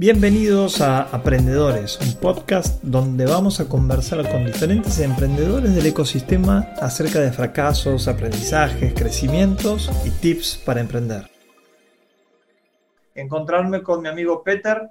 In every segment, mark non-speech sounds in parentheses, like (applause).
Bienvenidos a Aprendedores, un podcast donde vamos a conversar con diferentes emprendedores del ecosistema acerca de fracasos, aprendizajes, crecimientos y tips para emprender. Encontrarme con mi amigo Peter,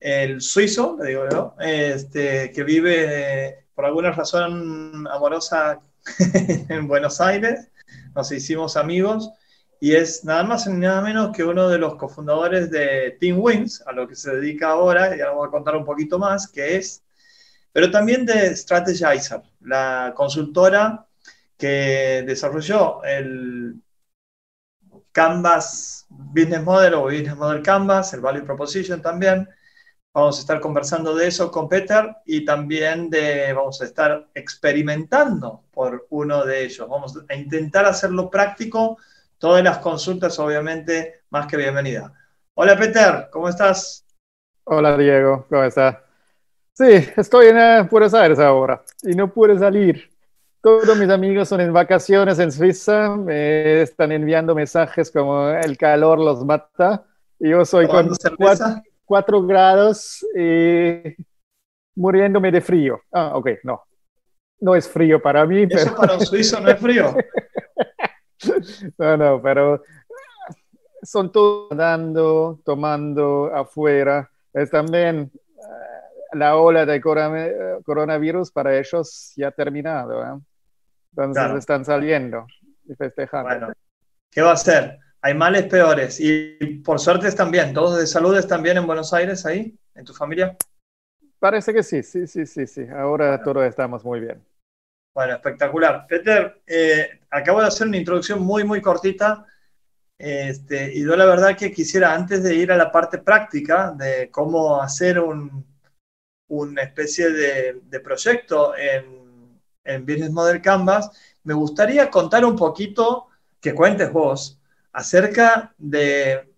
el suizo, le digo yo, este, que vive por alguna razón amorosa (laughs) en Buenos Aires. Nos hicimos amigos y es nada más ni nada menos que uno de los cofundadores de Team Wins, a lo que se dedica ahora, y ahora voy a contar un poquito más, que es, pero también de Strategizer, la consultora que desarrolló el Canvas Business Model o Business Model Canvas, el Value Proposition también. Vamos a estar conversando de eso con Peter y también de, vamos a estar experimentando por uno de ellos. Vamos a intentar hacerlo práctico Todas las consultas, obviamente, más que bienvenida. Hola, Peter, ¿cómo estás? Hola, Diego, ¿cómo estás? Sí, estoy en eh, Buenos Aires ahora y no puedo salir. Todos mis amigos son en vacaciones en Suiza, me están enviando mensajes como el calor los mata y yo soy con 4 grados y muriéndome de frío. Ah, ok, no. No es frío para mí. Eso para un suizo no es frío. (laughs) (laughs) no, no, pero son todos andando, tomando afuera. Es también eh, la ola de coronavirus para ellos ya ha terminado. ¿eh? Entonces están saliendo y festejando. Bueno, ¿qué va a ser? Hay males peores y por suerte están bien. ¿Todos de salud están bien en Buenos Aires ahí? ¿En tu familia? Parece que sí, sí, sí, sí, sí. Ahora todos estamos muy bien. Bueno, espectacular. Peter, eh, acabo de hacer una introducción muy, muy cortita. Este, y yo la verdad que quisiera, antes de ir a la parte práctica de cómo hacer un, una especie de, proyecto en, en, Business Model Canvas, me gustaría contar un poquito, que cuentes vos, acerca de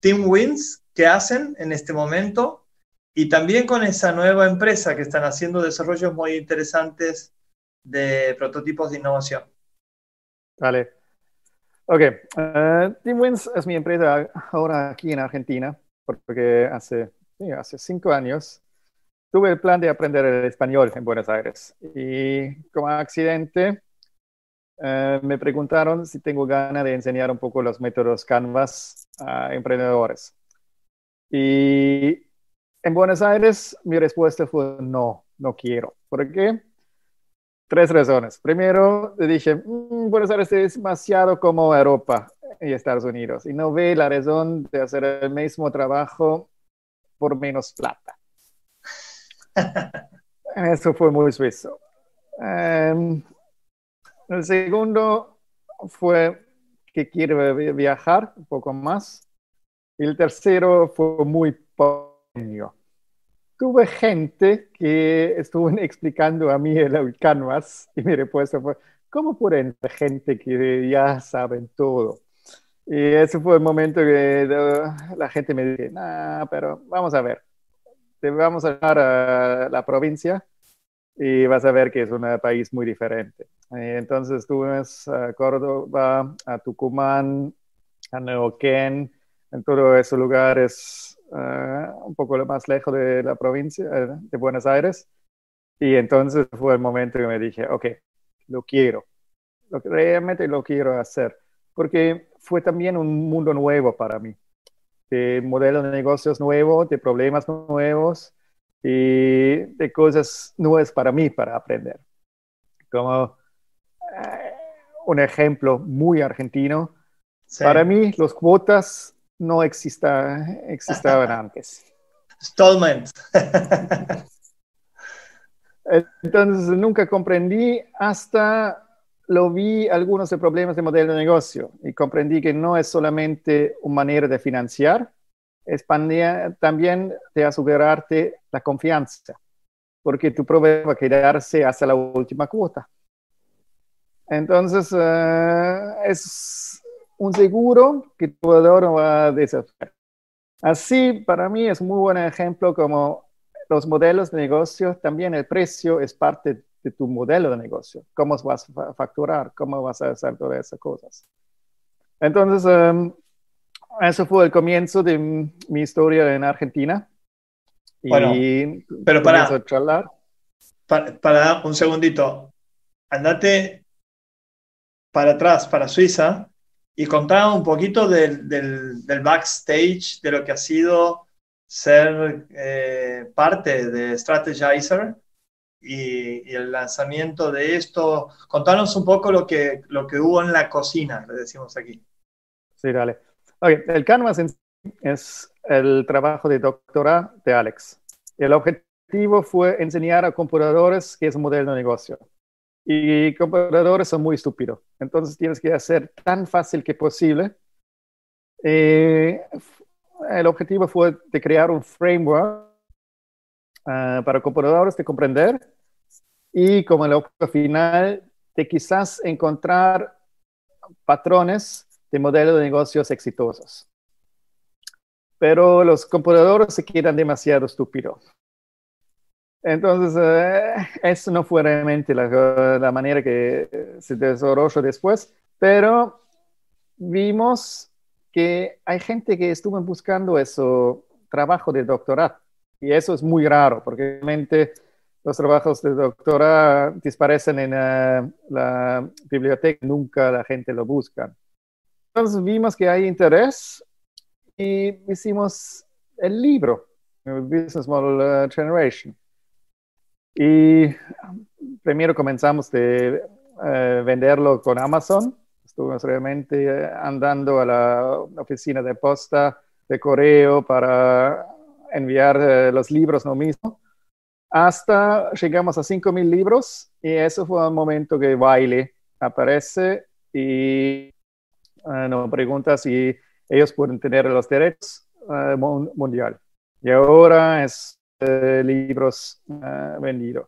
Team Wins que hacen en este momento y también con esa nueva empresa que están haciendo desarrollos muy interesantes de prototipos de innovación. Vale. Ok. Uh, TeamWins es mi empresa ahora aquí en Argentina, porque hace, hace cinco años tuve el plan de aprender el español en Buenos Aires. Y como accidente, uh, me preguntaron si tengo ganas de enseñar un poco los métodos Canvas a emprendedores. Y en Buenos Aires mi respuesta fue no, no quiero. ¿Por qué? Tres razones. Primero, dije, mm, Buenos Aires es demasiado como Europa y Estados Unidos y no ve la razón de hacer el mismo trabajo por menos plata. (laughs) Eso fue muy suizo. Em, el segundo fue que quiero viajar un poco más. Y el tercero fue muy pequeño tuve gente que estuvo (laughs) explicando a mí el Canvas y mi respuesta fue, ¿cómo pueden gente que ya saben todo? Y ese fue el momento que la gente me dice, no, pero vamos a ver, te vamos a llevar a la provincia y vas a ver que es un país muy diferente. entonces estuve a Córdoba, a Tucumán, a Neuquén, en todos esos lugares eh, un poco más lejos de la provincia eh, de Buenos Aires. Y entonces fue el momento que me dije, ok, lo quiero, lo, realmente lo quiero hacer, porque fue también un mundo nuevo para mí, de modelos de negocios nuevos, de problemas nuevos y de cosas nuevas para mí para aprender. Como eh, un ejemplo muy argentino, para mí los cuotas no exista, existaban (laughs) antes. Stallman. Entonces nunca comprendí hasta lo vi algunos de problemas de modelo de negocio y comprendí que no es solamente una manera de financiar, es también de asegurarte la confianza, porque tu proveedor va a quedarse hasta la última cuota. Entonces, eh, es un seguro que tu no va a deshacer. Así, para mí es un muy buen ejemplo como los modelos de negocio, también el precio es parte de tu modelo de negocio. ¿Cómo vas a facturar? ¿Cómo vas a hacer todas esas cosas? Entonces, em, eso fue el comienzo de mi historia en Argentina. Bueno, pero para, para, para, un segundito, andate para atrás, para Suiza, y contá un poquito del, del, backstage, de lo que ha sido ser eh, parte de Strategizer y, y, el lanzamiento de esto. Contanos un poco lo que, lo que hubo en la cocina, le decimos aquí. Sí, dale. Okay. El Canvas es el trabajo de doctora de Alex. El objetivo fue enseñar a computadores qué es un modelo de negocio. Y computadores son muy estúpidos. Entonces tienes que hacer tan fácil que posible. Eh, el objetivo fue de crear un framework uh, para computadores de comprender y como el objetivo final de quizás encontrar patrones de modelos de negocios exitosos. Pero los computadores se quedan demasiado estúpidos. Entonces, eh, eso no fue realmente la, manera que se desarrolló después, pero vimos que hay gente que estuvo buscando eso, trabajo de doctorado, y eso es muy raro, porque realmente los trabajos de doctorado desaparecen en eh, la biblioteca, nunca la gente lo busca. Entonces vimos que hay interés y hicimos el libro, Business Model uh, Generation. Y primero comenzamos de uh, venderlo con Amazon. Estuvimos realmente uh, andando a la oficina de posta, de correo para enviar los libros no mismo. Hasta llegamos a 5.000 libros y eso fue un momento que Baile aparece y Ah, nos pregunta si ellos pueden tener los derechos uh, mundial. Y ahora es eh, libros uh, vendidos.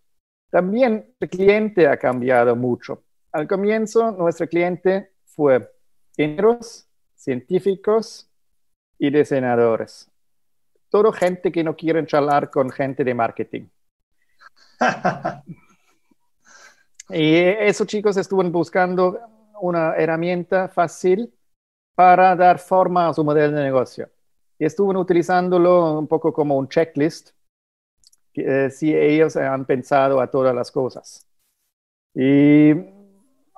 También el cliente ha cambiado mucho. Al comienzo, nuestro cliente fue ingenieros, científicos y diseñadores. Todo gente que no quiere charlar con gente de marketing. (laughs) y esos chicos estuvieron buscando una herramienta fácil para dar forma a su modelo de negocio. Y estuve utilizándolo un poco como un checklist, eh, si ellos han pensado a todas las cosas. Y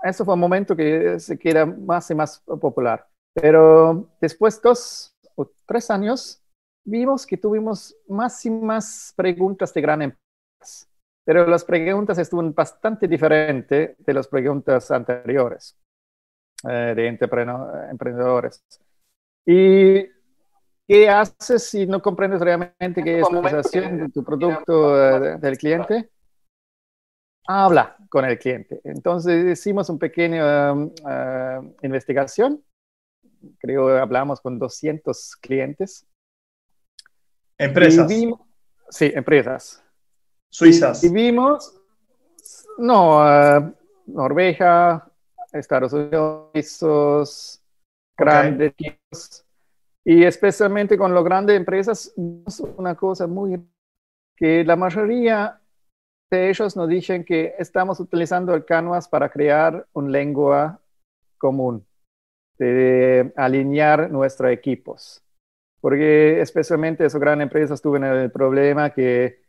eso fue un momento que se queda más y más popular. Pero después de dos o tres años, vimos que tuvimos más y más preguntas de gran empresas. Pero las preguntas estuvieron bastante diferentes de las preguntas anteriores. Eh, de emprendedores. ¿Y qué haces si no comprendes realmente qué es la organización de tu producto eh, del cliente? Habla con el cliente. Entonces hicimos un pequeño um, uh, investigación. Creo que hablamos con 200 clientes. Empresas. sí, empresas. Suizas. Y, vimos, no, uh, Norvegia, Estados Unidos, grandes y especialmente con las grandes empresas, una cosa muy que la mayoría de ellos nos dicen que estamos utilizando el Canvas para crear una lengua común, de alinear nuestros equipos. Porque especialmente esas grandes empresas tuvieron el problema que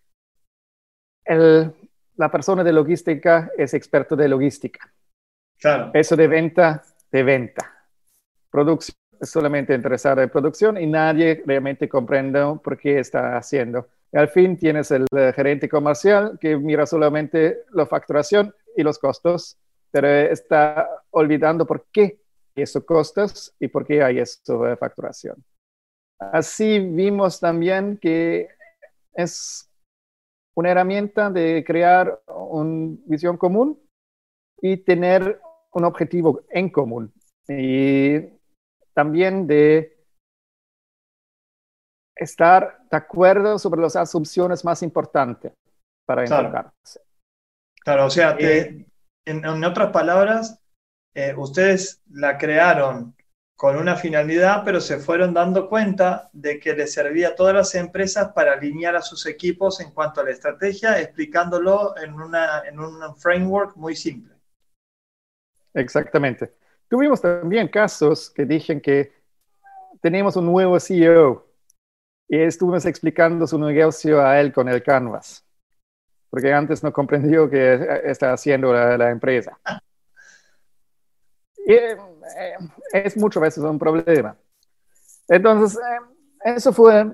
el, la persona de logística es experto de logística. Eso de venta, de venta. Producción es solamente interesada en producción y nadie realmente comprende por qué está haciendo. Y al fin tienes el eh, gerente comercial que mira solamente la facturación y los costos, pero está olvidando por qué esos costos y por qué hay esa facturación. Así vimos también que es una herramienta de crear una visión común y tener un objetivo en común y también de estar de acuerdo sobre las asunciones más importantes para enfocarse. Claro, o sea, eh, en, otras palabras, eh, ustedes la crearon con una finalidad, pero se fueron dando cuenta de que les servía a todas las empresas para alinear a sus equipos en cuanto a la estrategia, explicándolo en, una, en un framework muy simple. Exactamente. Tuvimos también casos que dicen que tenemos un nuevo CEO y estuvimos explicando su negocio a él con el Canvas, porque antes no comprendió qué está haciendo la, empresa. Y eh, es muchas veces un problema. Entonces, eh, eso fue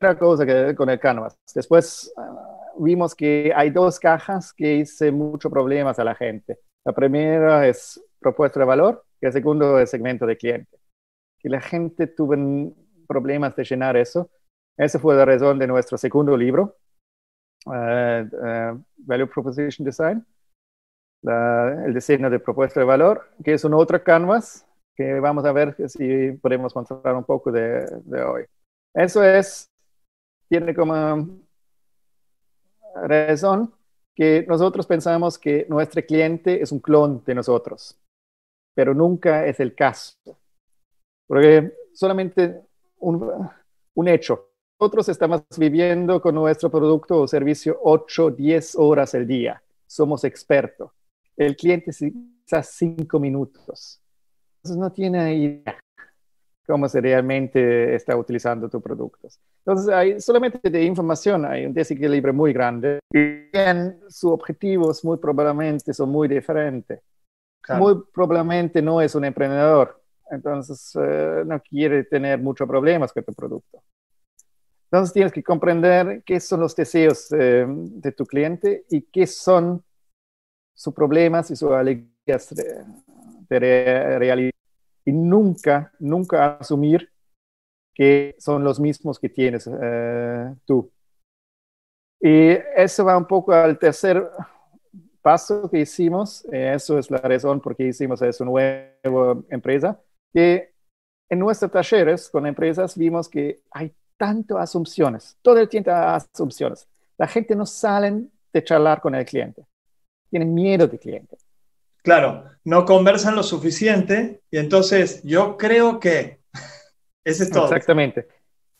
la cosa que con el Canvas. Después ah, vimos que hay dos cajas que hice muchos problemas a la gente. La primera es propuesta de valor y el segundo segmento de cliente. Que la gente tuvo problemas de llenar eso. Esa fue la razón de nuestro segundo libro, eh, eh, Value Proposition Design, el diseño de propuesta de valor, que es un otro canvas que vamos a ver si podemos mostrar un poco de, de hoy. Eso es, tiene como razón que nosotros pensamos que nuestro cliente es un clon de nosotros, pero nunca es el caso. Porque solamente un, un hecho. Nosotros estamos viviendo con nuestro producto o servicio 8, 10 horas al día. Somos expertos. El cliente quizás 5 minutos. Entonces no tiene idea cómo se realmente está utilizando tus productos. Entonces, hay solamente de información, hay un desequilibrio muy grande y sus objetivos muy probablemente son muy diferentes. Muy probablemente no es un emprendedor, entonces eh, no quiere tener muchos problemas con tu producto. Entonces tienes que comprender qué son los deseos eh, de tu cliente y qué son sus problemas y sus alegrías de, de realidad y nunca, nunca asumir que son los mismos que tienes eh, tú. Y eso va un poco al tercer paso que hicimos, eh, eso es la razón por qué hicimos esa nueva empresa, que en nuestros talleres con empresas vimos que hay tantas asunciones, todo el tiempo asunciones. La gente no sale de charlar con el cliente, tienen miedo del cliente. Claro, no conversan lo suficiente y entonces yo creo que (laughs) ese es todo. Exactamente.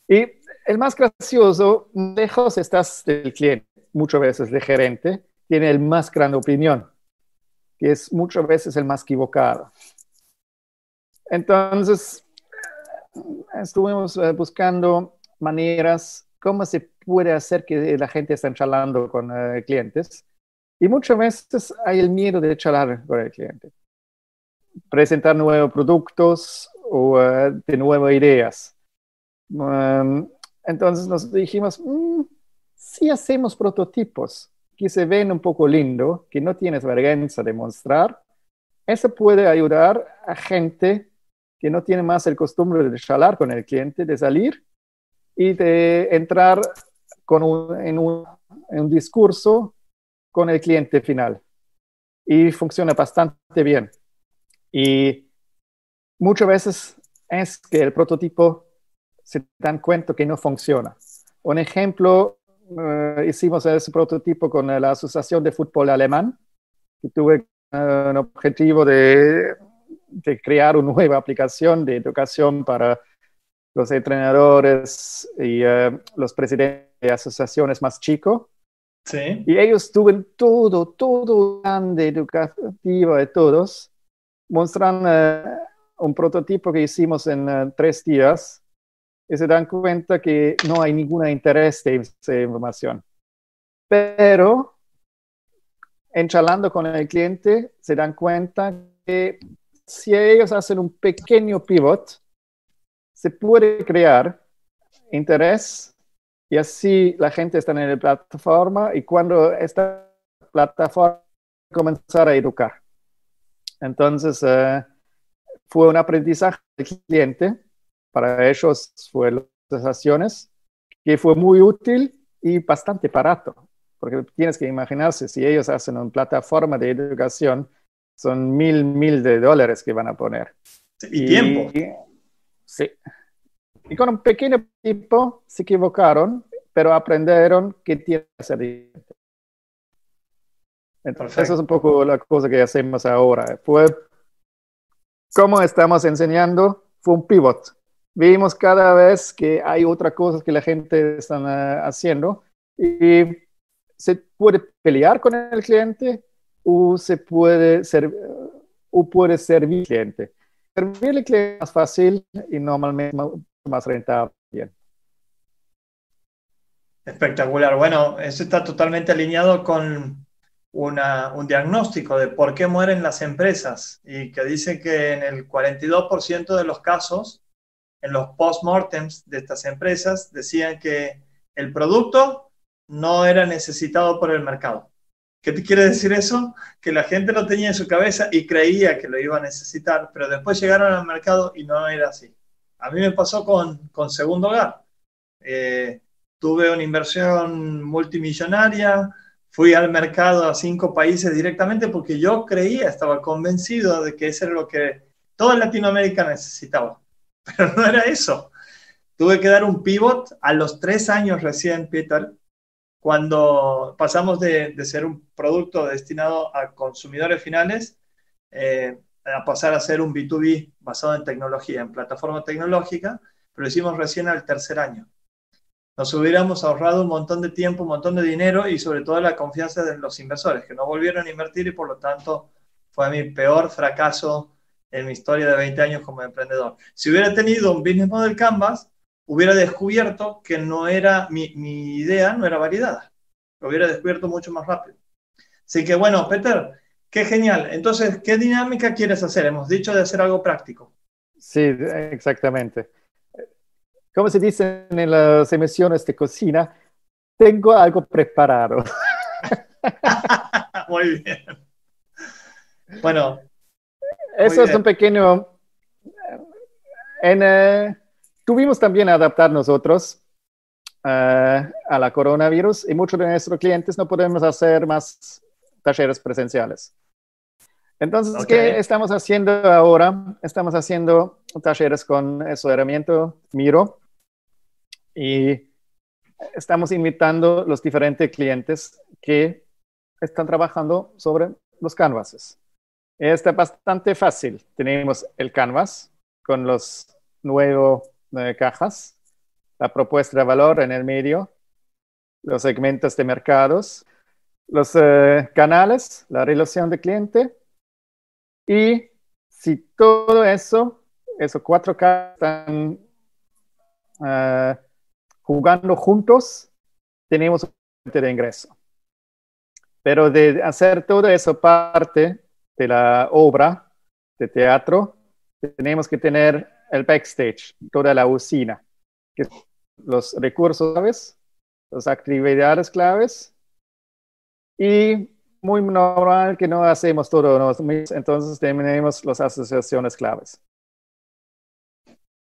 Y el más gracioso, lejos estás del cliente, muchas veces de gerente, tiene el más grande opinión, que es muchas veces el más equivocado. Entonces, estuvimos eh, buscando maneras, cómo se puede hacer que la gente esté charlando con eh, clientes y muchas veces hay el miedo de charlar con el cliente, presentar nuevos productos o eh, de nuevas ideas. Um, entonces nos dijimos, mm, si hacemos prototipos que se ven un poco lindo, que no tienes vergüenza de mostrar, eso puede ayudar a gente que no tiene más el costumbre de charlar con el cliente, de salir y de entrar con en, un, discurso con el cliente final. Y funciona bastante bien. Y muchas veces es que el prototipo se dan cuenta que no funciona. Un ejemplo, eh, hicimos ese prototipo con la Asociación de Fútbol Alemán, que tuve eh, un objetivo de, de, crear una nueva aplicación de educación para los entrenadores y eh, los presidentes de asociaciones más chicos. Y ellos tuvieron todo, todo grande educativo de todos. Muestran un prototipo que hicimos en tres días y se dan cuenta que no hay ningún interés de esa información. Pero en charlando con el cliente se dan cuenta que si ellos hacen un pequeño pivot, se puede crear interés y así la gente está en la plataforma y cuando esta plataforma comenzar a educar. Entonces, eh, fue un aprendizaje del cliente, para ellos fue las acciones, que fue muy útil y bastante barato, porque tienes que imaginarse, si ellos hacen una plataforma de educación, son mil, mil de dólares que van a poner. Y, tiempo. sí. Y con un pequeño tipo se equivocaron, pero aprendieron que tiene que ser diferente. Entonces, eso es un poco la cosa que hacemos ahora. Fue como estamos enseñando, fue un pivot. Vimos cada vez que hay otra cosa que la gente está eh, haciendo y se puede pelear con el cliente o se puede, ser, o puede servir al cliente. servirle cliente más fácil y normalmente más rentable. Espectacular. Bueno, eso está totalmente alineado con un diagnóstico de por qué mueren las empresas y que dice que en el 42% de los casos, en los post-mortems de estas empresas, decían que el producto no era necesitado por el mercado. ¿Qué te quiere decir eso? Que la gente lo tenía en su cabeza y creía que lo iba a necesitar, pero después llegaron al mercado y no era así. A mí me pasó con, con Segundo Hogar. Eh, tuve una inversión multimillonaria, fui al mercado a cinco países directamente porque yo creía, estaba convencido de que eso era lo que toda Latinoamérica necesitaba. Pero no era eso. Tuve que dar un pivot a los tres años recién, Peter, cuando pasamos de, ser un producto destinado a consumidores finales eh, a pasar a ser un B2B basado en tecnología, en plataforma tecnológica, pero lo hicimos recién al tercer año nos hubiéramos ahorrado un montón de tiempo, un montón de dinero y sobre todo la confianza de los inversores, que no volvieron a invertir y por lo tanto fue mi peor fracaso en mi historia de 20 años como emprendedor. Si hubiera tenido un business model Canvas, hubiera descubierto que no era mi, mi idea, no era validada. Lo hubiera descubierto mucho más rápido. Así que bueno, Peter, qué genial. Entonces, ¿qué dinámica quieres hacer? Hemos dicho de hacer algo práctico. Sí, exactamente como se dice en las emisiones de cocina, tengo algo preparado. (laughs) muy bien. Bueno. Eso es un pequeño... En, eh, tuvimos también a adaptar nosotros eh, a la coronavirus y muchos de nuestros clientes no podemos hacer más talleres presenciales. Entonces, ¿qué estamos haciendo ahora? Estamos haciendo talleres con su herramienta Miro y estamos invitando los diferentes clientes que están trabajando sobre los canvases. Está bastante fácil. Tenemos el canvas con los nueve cajas, la propuesta de valor en el medio, los segmentos de mercados, los eh, canales, la relación de cliente y si todo eso, esos cuatro cajas están uh, jugando juntos, tenemos un de ingreso. Pero de hacer todo eso parte de la obra de teatro, tenemos que tener el backstage, toda la usina, que los recursos claves, las actividades claves y muy normal que no hacemos todo nosotros, entonces tenemos las asociaciones claves.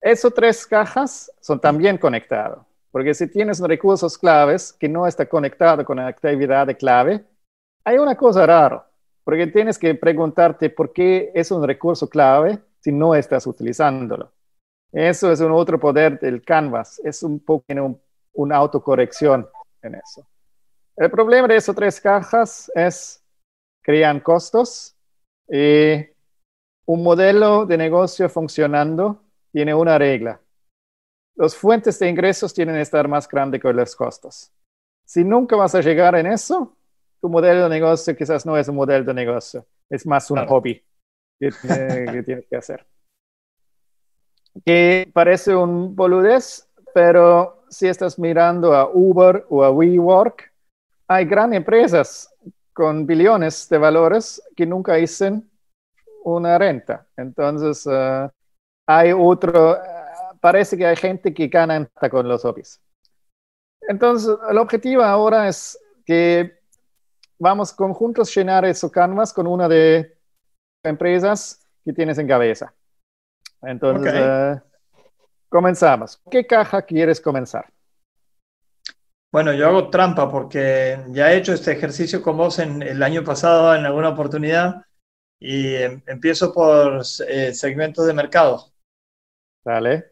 Esas tres cajas son también conectadas. Porque si tienes recursos claves que no está conectado con la actividad de clave, hay una cosa rara, porque tienes que preguntarte por qué es un recurso clave si no estás utilizándolo. Eso es un otro poder del Canvas, es un poco una autocorrección en eso. El problema de esas tres cajas es crean costos y un modelo de negocio funcionando tiene una regla las fuentes de ingresos tienen que estar más grandes que los costos. Si nunca vas a llegar en eso, tu modelo de negocio quizás no es un modelo de negocio, es más un hobby que, (laughs) tienes que hacer. Que parece un boludez, pero si estás mirando a Uber o a WeWork, hay grandes empresas con billones de valores que nunca hicieron una renta. Entonces, eh, hay otro, parece que hay gente que gana con los hobbies. Entonces, el objetivo ahora es que vamos conjuntos llenar esos canvas con una de empresas que tienes en cabeza. Entonces, eh, comenzamos. ¿Qué caja quieres comenzar? Bueno, yo hago trampa porque ya he hecho este ejercicio con vos en, el año pasado en alguna oportunidad y em, empiezo por eh, segmentos de mercado. Dale.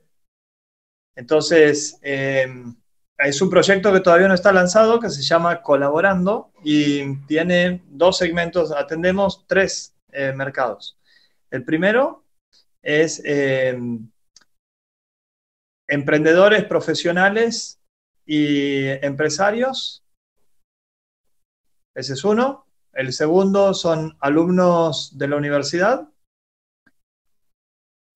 Entonces, em, es un proyecto que todavía no está lanzado, que se llama Colaborando y tiene dos segmentos, atendemos tres eh, mercados. El primero es em, emprendedores profesionales y empresarios. Ese es uno. El segundo son alumnos de la universidad.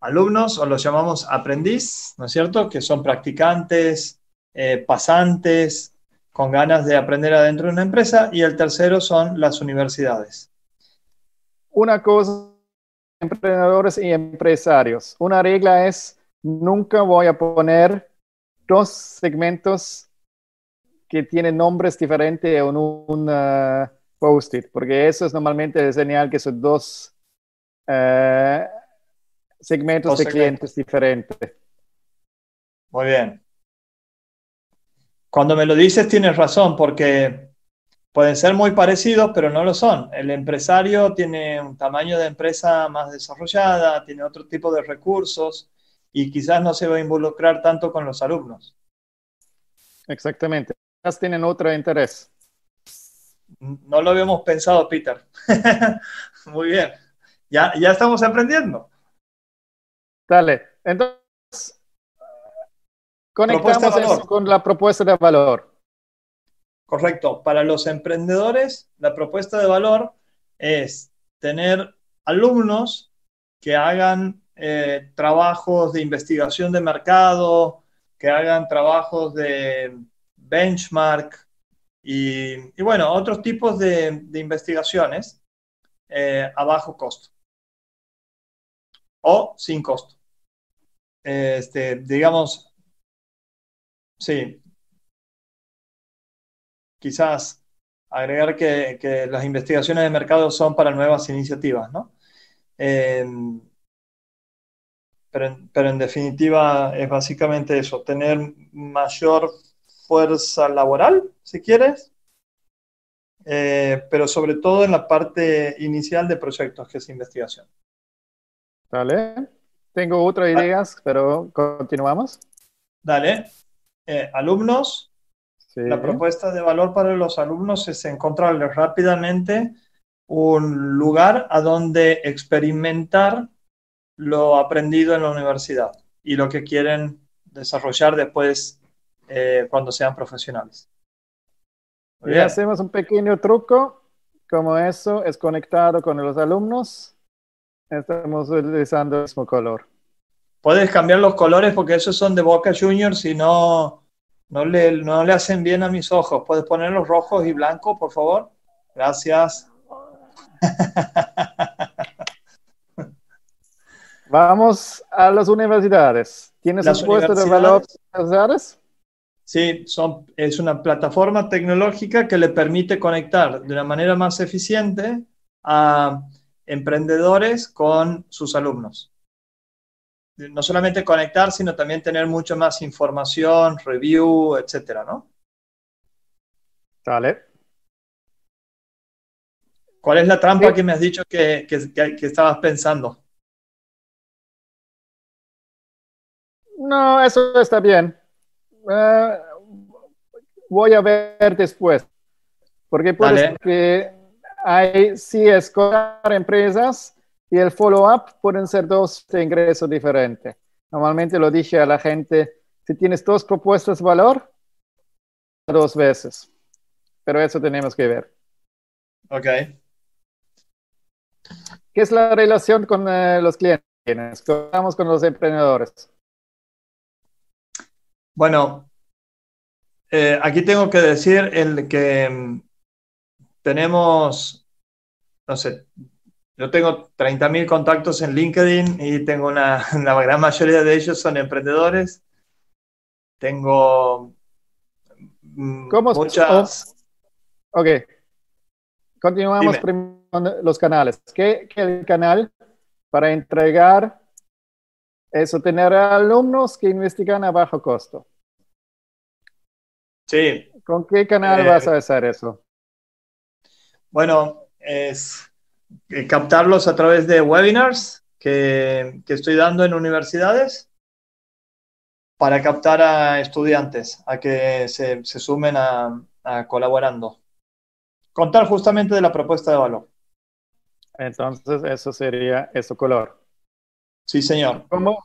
alumnos o los llamamos aprendiz, ¿no es cierto? Que son practicantes, eh, pasantes, con ganas de aprender adentro de una empresa. Y el tercero son las universidades. Una cosa, emprendedores y empresarios. Una regla es, nunca voy a poner dos segmentos que tienen nombres diferentes en un uh, post-it, porque eso es normalmente el señal que son dos uh, segmentos de clientes diferentes. Muy bien. Cuando me lo dices tienes razón, porque pueden ser muy parecidos, pero no lo son. El empresario tiene un tamaño de empresa más desarrollada, tiene otro tipo de recursos y quizás no se va a involucrar tanto con los alumnos. Exactamente. Quizás tienen otro interés. No lo habíamos pensado, Peter. (laughs) muy bien. Ya, ya estamos aprendiendo. Dale. Entonces, conectamos con la propuesta de valor. Correcto. Para los emprendedores, la propuesta de valor es tener alumnos que hagan eh, trabajos de investigación de mercado, que hagan trabajos de benchmark y, bueno, otros tipos de, investigaciones eh, a bajo costo o sin costo este, digamos, sí, quizás agregar que, las investigaciones de mercado son para nuevas iniciativas, ¿no? Em, pero, pero, en definitiva es básicamente eso, tener mayor fuerza laboral, si quieres, eh, pero sobre todo en la parte inicial de proyectos, que es investigación. Vale. Tengo otras ah. ideas, pero continuamos. Dale. Eh, alumnos. La propuesta de valor para los alumnos es encontrarles rápidamente un lugar a donde experimentar lo aprendido en la universidad y lo que quieren desarrollar después eh, cuando sean profesionales. Y hacemos un pequeño truco, como eso es conectado con los alumnos Estamos utilizando el mismo color. Puedes cambiar los colores porque esos son de Boca Juniors y no, no, le, no le hacen bien a mis ojos. ¿Puedes ponerlos rojos y blancos, por favor? Gracias. (laughs) Vamos a las universidades. ¿Tienes un puesto de valor universidades? Sí, son, es una plataforma tecnológica que le permite conectar de una manera más eficiente a emprendedores con sus alumnos. No solamente conectar, sino también tener mucho más información, review, etcétera, ¿no? Vale. ¿Cuál es la trampa que me has dicho que, estabas pensando? No, eso está bien. Eh, voy a ver después. Porque puede que hay sí escolar empresas y el follow-up pueden ser dos ingresos diferentes. Normalmente lo dije a la gente, si tienes dos propuestas de valor, dos veces. Pero eso tenemos que ver. Ok. ¿Qué es la relación con eh, los clientes? ¿Cómo con los emprendedores? Bueno, eh, aquí tengo que decir el que mm, tenemos, no sé, yo tengo 30.000 contactos en LinkedIn y tengo una, (laughs) la gran mayoría de ellos son emprendedores. Tengo mm, ¿Cómo muchas... ok. Continuamos con los canales. ¿Qué, ¿Qué el canal para entregar eso, tener alumnos que investigan a bajo costo? Sí. ¿Con qué canal vas a hacer eso? Bueno, es eh, captarlos a través de webinars que, estoy dando en universidades para captar a estudiantes a que se, sumen a, colaborando. Contar justamente de la propuesta de valor. Entonces, eso sería eso color. Sí, señor. ¿Cómo,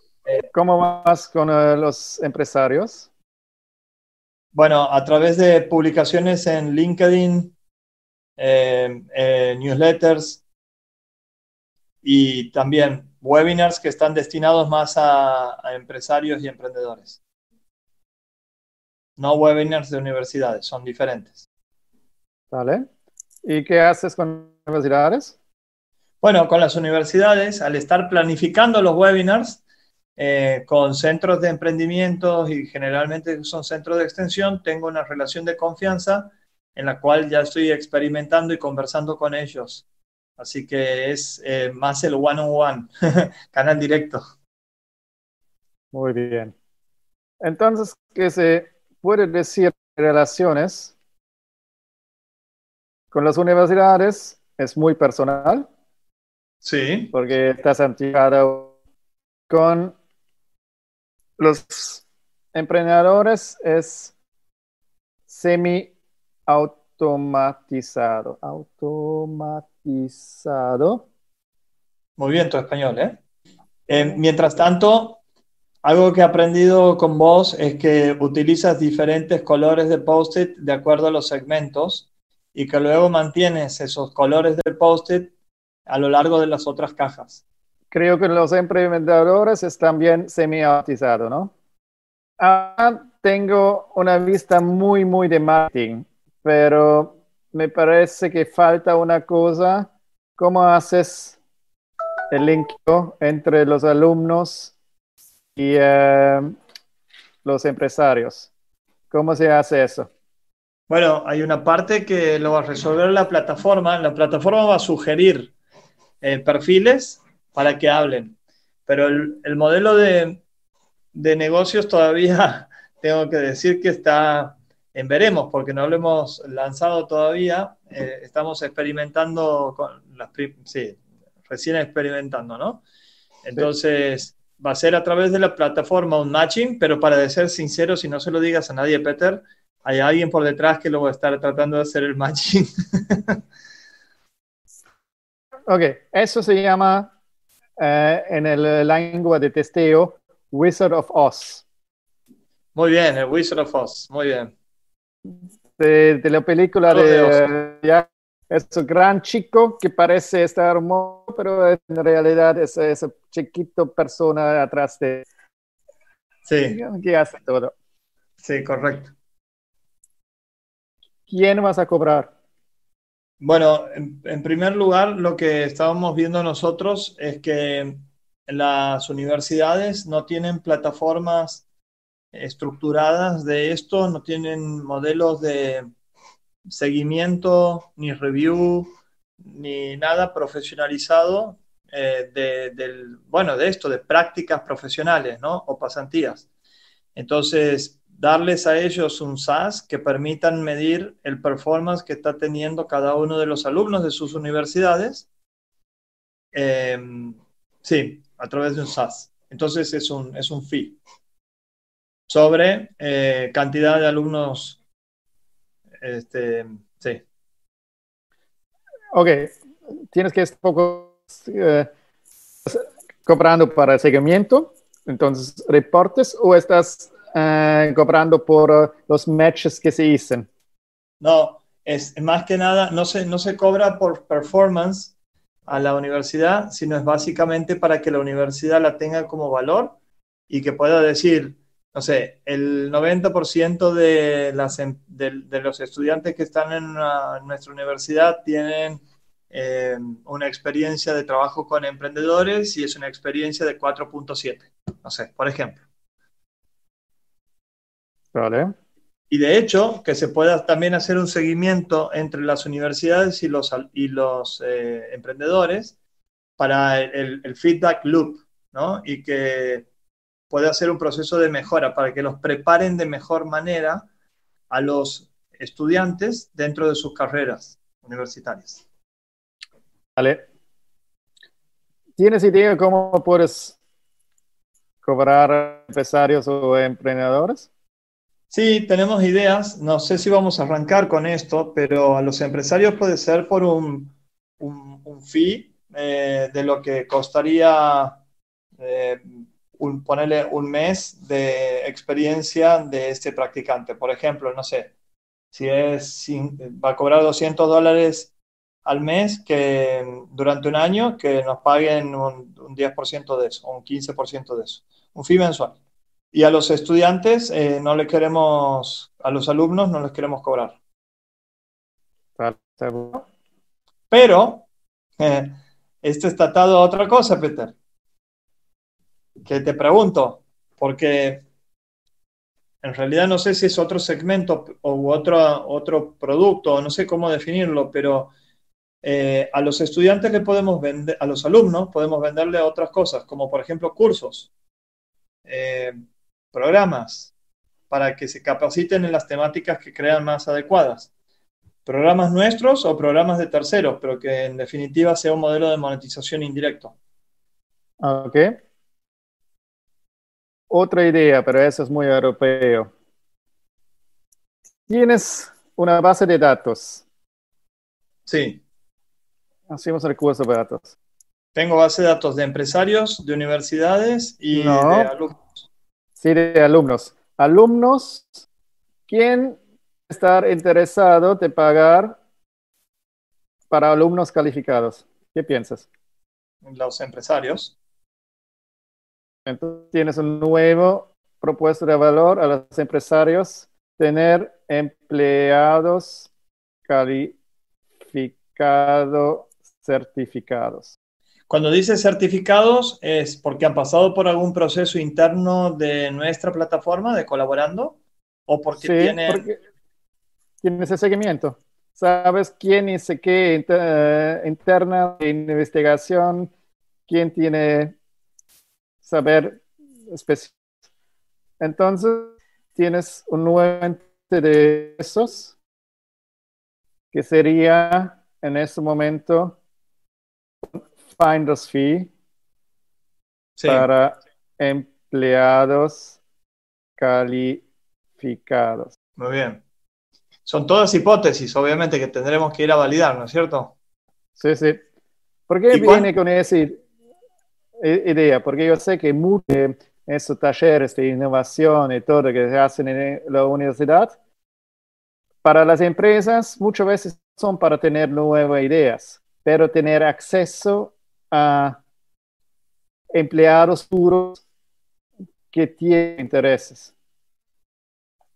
cómo vas con eh, los empresarios? Bueno, a través de publicaciones en LinkedIn, eh, eh, newsletters y también webinars que están destinados más a, empresarios y emprendedores. No webinars de universidades, son diferentes. Vale. ¿Y qué haces con universidades? Bueno, con las universidades, al estar planificando los webinars eh, con centros de emprendimiento y generalmente son centros de extensión, tengo una relación de confianza en la cual ya estoy experimentando y conversando con ellos. Así que es eh, más el one-on-one, (laughs) canal directo. Muy bien. Entonces, ¿qué se puede decir relaciones con las universidades? Es muy personal. Sí. Porque estás antigado con los emprendedores, es semi automatizado. Automatizado. Muy bien tu español, ¿eh? ¿eh? Mientras tanto, algo que he aprendido con vos es que utilizas diferentes colores de post-it de acuerdo a los segmentos y que luego mantienes esos colores de post-it a lo largo de las otras cajas. Creo que los emprendedores están bien semi-automatizados, ¿no? Ah, tengo una vista muy, muy de marketing pero me parece que falta una cosa. ¿Cómo haces el link entre los alumnos y eh, los empresarios? ¿Cómo se hace eso? Bueno, hay una parte que lo va a resolver la plataforma. La plataforma va a sugerir eh, perfiles para que hablen, pero el, el modelo de, de negocios todavía (laughs) tengo que decir que está en veremos, porque no lo hemos lanzado todavía, eh, estamos experimentando con las, sí, recién experimentando, ¿no? Entonces, va a ser a través de la plataforma un matching, pero para ser sincero, si no se lo digas a nadie, Peter, hay alguien por detrás que lo va a estar tratando de hacer el matching. (laughs) ok, eso se llama eh, en el lengua de testeo Wizard of Oz. Muy bien, el Wizard of Oz, muy bien de, la película de, ya, es un gran chico que parece estar hermoso, pero en realidad es ese chiquito persona atrás de... Sí. Que hace todo. Sí, correcto. ¿Quién vas a cobrar? Bueno, en, primer lugar, lo que estábamos viendo nosotros es que las universidades no tienen plataformas estructuradas de esto, no tienen modelos de seguimiento, ni review, ni nada profesionalizado eh, de, del, bueno, de esto, de prácticas profesionales, ¿no? O pasantías. Entonces, darles a ellos un SaaS que permitan medir el performance que está teniendo cada uno de los alumnos de sus universidades. Em, sí, a través de un SaaS. Entonces es un, es un fee sobre eh, cantidad de alumnos. Este, sí. Ok, tienes que estar poco eh, cobrando para el seguimiento, entonces reportes, o estás eh, cobrando por los matches que se hicieron. No, es más que nada, no se, no se cobra por performance a la universidad, sino es básicamente para que la universidad la tenga como valor y que pueda decir, no sé, el 90% de, las, em, de, los estudiantes que están en, nuestra universidad tienen eh, una experiencia de trabajo con emprendedores y es una experiencia de 4.7, no sé, por ejemplo. Vale. Y de hecho, que se pueda también hacer un seguimiento entre las universidades y los, y los eh, emprendedores para el, el feedback loop, ¿no? Y que puede hacer un proceso de mejora para que los preparen de mejor manera a los estudiantes dentro de sus carreras universitarias. Vale. ¿Tienes idea cómo puedes cobrar empresarios o emprendedores? Sí, tenemos ideas. No sé si vamos a arrancar con esto, pero a los empresarios puede ser por un, un, fee eh, de lo que costaría eh, un, ponerle un mes de experiencia de este practicante. Por ejemplo, no sé, si es, va a cobrar 200 dólares al mes que durante un año que nos paguen un, 10% de eso, un 15% de eso, un fee mensual. Y a los estudiantes eh, no les queremos, a los alumnos no les queremos cobrar. Pero, eh, esto está atado a otra cosa, Peter. Que te pregunto, porque en realidad no sé si es otro segmento o otro, otro producto, no sé cómo definirlo, pero eh, a los estudiantes le podemos vender, a los alumnos podemos venderle otras cosas, como por ejemplo cursos, eh, programas, para que se capaciten en las temáticas que crean más adecuadas. Programas nuestros o programas de terceros, pero que en definitiva sea un modelo de monetización indirecto. Ok. Otra idea, pero eso es muy europeo. Tienes una base de datos. Sí. Hacemos recursos de datos. Tengo base de datos de empresarios, de universidades y de alumnos. Sí, de alumnos. Alumnos, ¿quién está interesado de pagar para alumnos calificados? ¿Qué piensas? Los empresarios. Entonces tienes un nuevo propuesto de valor a los empresarios, tener empleados calificados, certificados. Cuando dice certificados, ¿es porque han pasado por algún proceso interno de nuestra plataforma de colaborando? ¿O porque sí, tienen... Porque tienes ese seguimiento. Sabes quién dice qué eh, interna de investigación, quién tiene saber específico. Entonces, tienes un nuevo de esos que sería en este momento finder's fee para empleados calificados. Muy bien. Son todas hipótesis, obviamente, que tendremos que ir a validar, ¿no es cierto? Sí, sí. ¿Por qué viene con ese idea, porque yo sé que muchos de esos talleres de innovación y todo que se hacen en la universidad, para las empresas muchas veces son para tener nuevas ideas, pero tener acceso a empleados puros que tienen intereses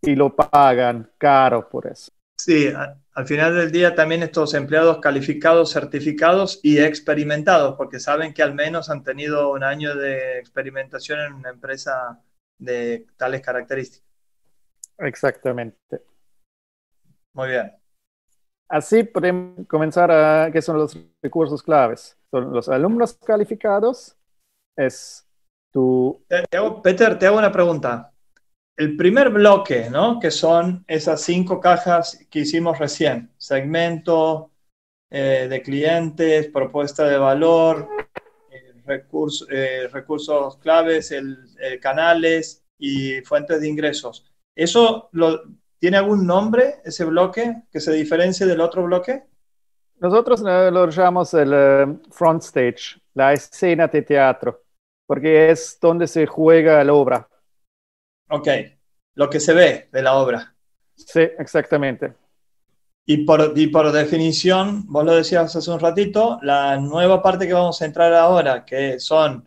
y lo pagan caro por eso. Sí, al final del día también estos empleados calificados, certificados y experimentados, porque saben que al menos han tenido un año de experimentación en una empresa de tales características. Exactamente. Muy bien. Así podemos comenzar a qué son los recursos claves. Son los alumnos calificados, es tu... Peter, te hago una pregunta el primer bloque, ¿no? Que son esas cinco cajas que hicimos recién. Segmento eh, de clientes, propuesta de valor, eh, eh, recursos claves, canales y fuentes de ingresos. ¿Eso tiene algún nombre, ese bloque, que se diferencie del otro bloque? Nosotros lo llamamos el front stage, la escena de teatro, porque es donde se juega la obra. Ok, lo que se ve de la obra. Sí, exactamente. Y por, por definición, vos lo decías hace un ratito, la nueva parte que vamos a entrar ahora, que son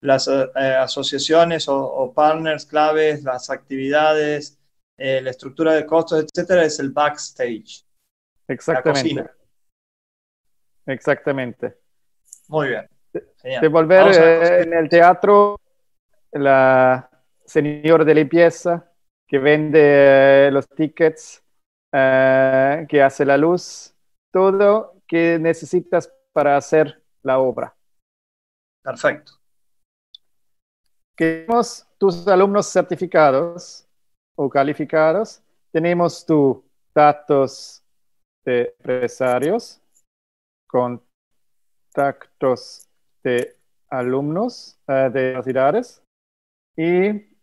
las eh, asociaciones o, partners claves, las actividades, eh, la estructura de costos, etcétera, es el backstage. Exactamente. Exactamente. Muy bien. De volver eh, en el teatro, la, señor de limpieza que vende eh, los tickets, eh, que hace la luz, todo que necesitas para hacer la obra. Perfecto. Tenemos tus alumnos certificados o calificados. Tenemos tus datos de empresarios, contactos de alumnos eh, de universidades y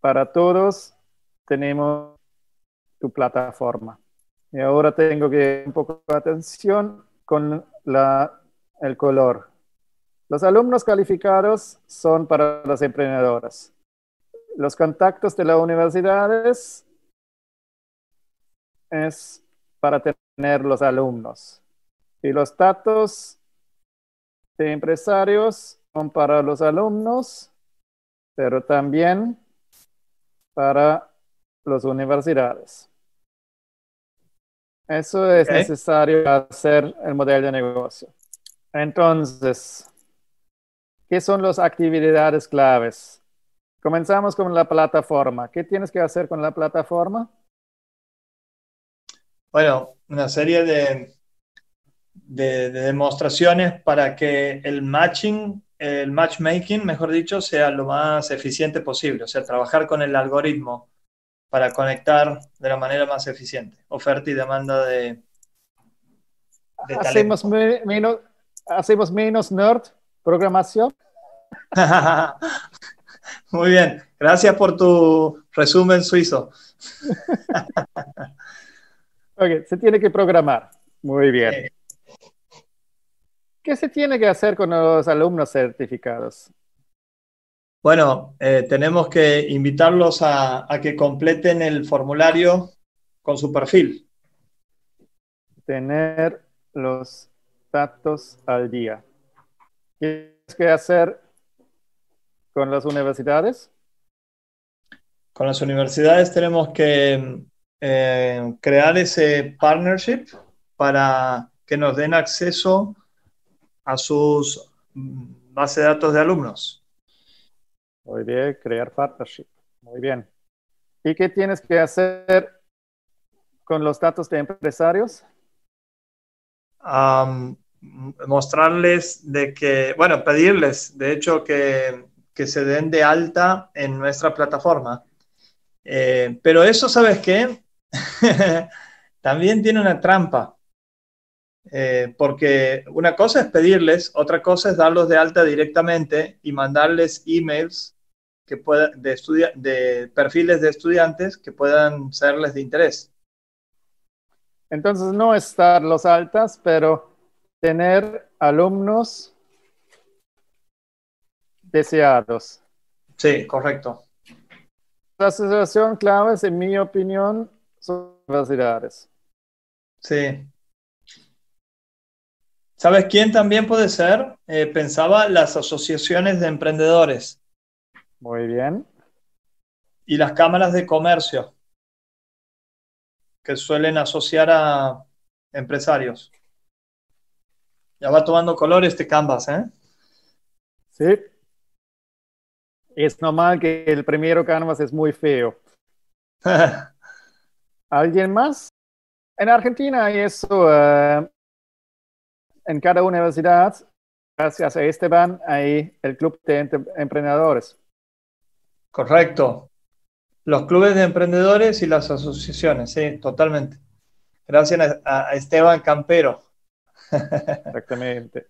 para todos tenemos tu plataforma. Y ahora tengo que un poco de atención con la, el color. Los alumnos calificados son para las emprendedoras. Los contactos de las universidades es para tener los alumnos. Y los datos de empresarios son para los alumnos, pero también para las universidades. Eso es necesario para hacer el modelo de negocio. Entonces, ¿qué son las actividades claves? Comenzamos con la plataforma. ¿Qué tienes que hacer con la plataforma? Bueno, una serie de, de, demostraciones para que el matching, el matchmaking, mejor dicho, sea lo más eficiente posible. O sea, trabajar con el algoritmo para conectar de la manera más eficiente. Oferta y demanda de, hacemos, menos, hacemos menos nerd programación. (laughs) Muy bien, gracias por tu resumen suizo. (laughs) ok, se tiene que programar. Muy bien. ¿Qué se tiene que hacer con los alumnos certificados? Bueno, eh, tenemos que invitarlos a, que completen el formulario con su perfil. Tener los datos al día. ¿Qué tienes que hacer con las universidades? Con las universidades tenemos que eh, crear ese partnership para que nos den acceso a sus bases de datos de alumnos. Muy bien, crear partnership. Muy bien. ¿Y qué tienes que hacer con los datos de empresarios? mostrarles de que, bueno, pedirles, de hecho, que, se den de alta en nuestra plataforma. Eh, pero eso, ¿sabes qué? (laughs) También tiene una trampa. Eh, porque una cosa es pedirles, otra cosa es darlos de alta directamente y mandarles emails que pueda, de, de perfiles de estudiantes que puedan serles de interés. Entonces, no estar los altas, pero tener alumnos deseados. Sí, correcto. La asociación clave, en mi opinión, son universidades. Sí. ¿Sabes quién también puede ser? Eh, pensaba las asociaciones de emprendedores. Muy bien. Y las cámaras de comercio, que suelen asociar a empresarios. Ya va tomando color este canvas, ¿eh? Sí. Es normal que el primero canvas es muy feo. (laughs) ¿Alguien más? En Argentina hay eso. Eh, en cada universidad, gracias a Esteban, hay el club de emprendedores. Correcto. Los clubes de emprendedores y las asociaciones, sí, totalmente. Gracias a, Esteban Campero. (laughs) Exactamente.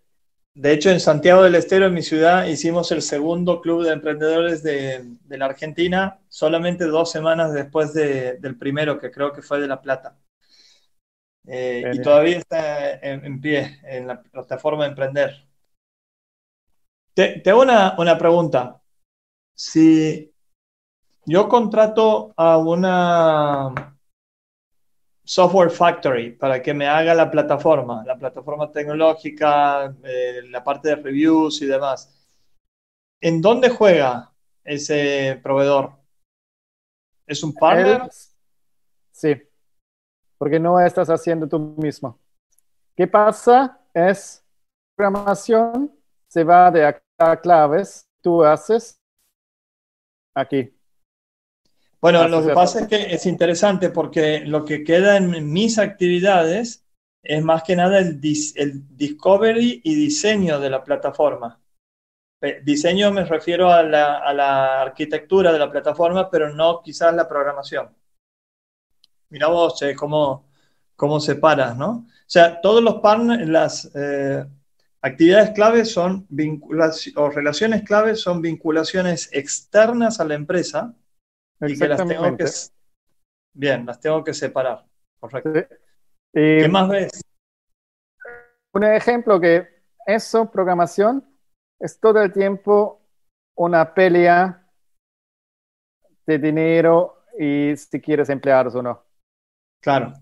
De hecho, en Santiago del Estero, en mi ciudad, hicimos el segundo club de emprendedores de, la Argentina, solamente dos semanas después del primero, que creo que fue de La Plata. Eh, y todavía está en, pie en la plataforma de Emprender. Te, hago una, una pregunta. Si yo contrato a una software factory para que me haga la plataforma, la plataforma tecnológica, eh, la parte de reviews y demás. ¿En dónde juega ese proveedor? ¿Es un partner? sí, porque no estás haciendo tú mismo. ¿Qué pasa? Es programación, se va de acá a claves, tú haces aquí. Bueno, lo que pasa es que es interesante porque lo que queda en mis actividades es más que nada el, discovery y diseño de la plataforma. Diseño me refiero a la, arquitectura de la plataforma, pero no quizás la programación. Mira vos eh, cómo, cómo separas, ¿no? O sea, todos los partners, las eh, actividades claves son vinculaciones, o relaciones claves son vinculaciones externas a la empresa y que las tengo que... Bien, las tengo que separar. Correcto. ¿Qué más ves? Un ejemplo que eso, programación, es todo el tiempo una pelea de dinero y si quieres empleados o no. Claro.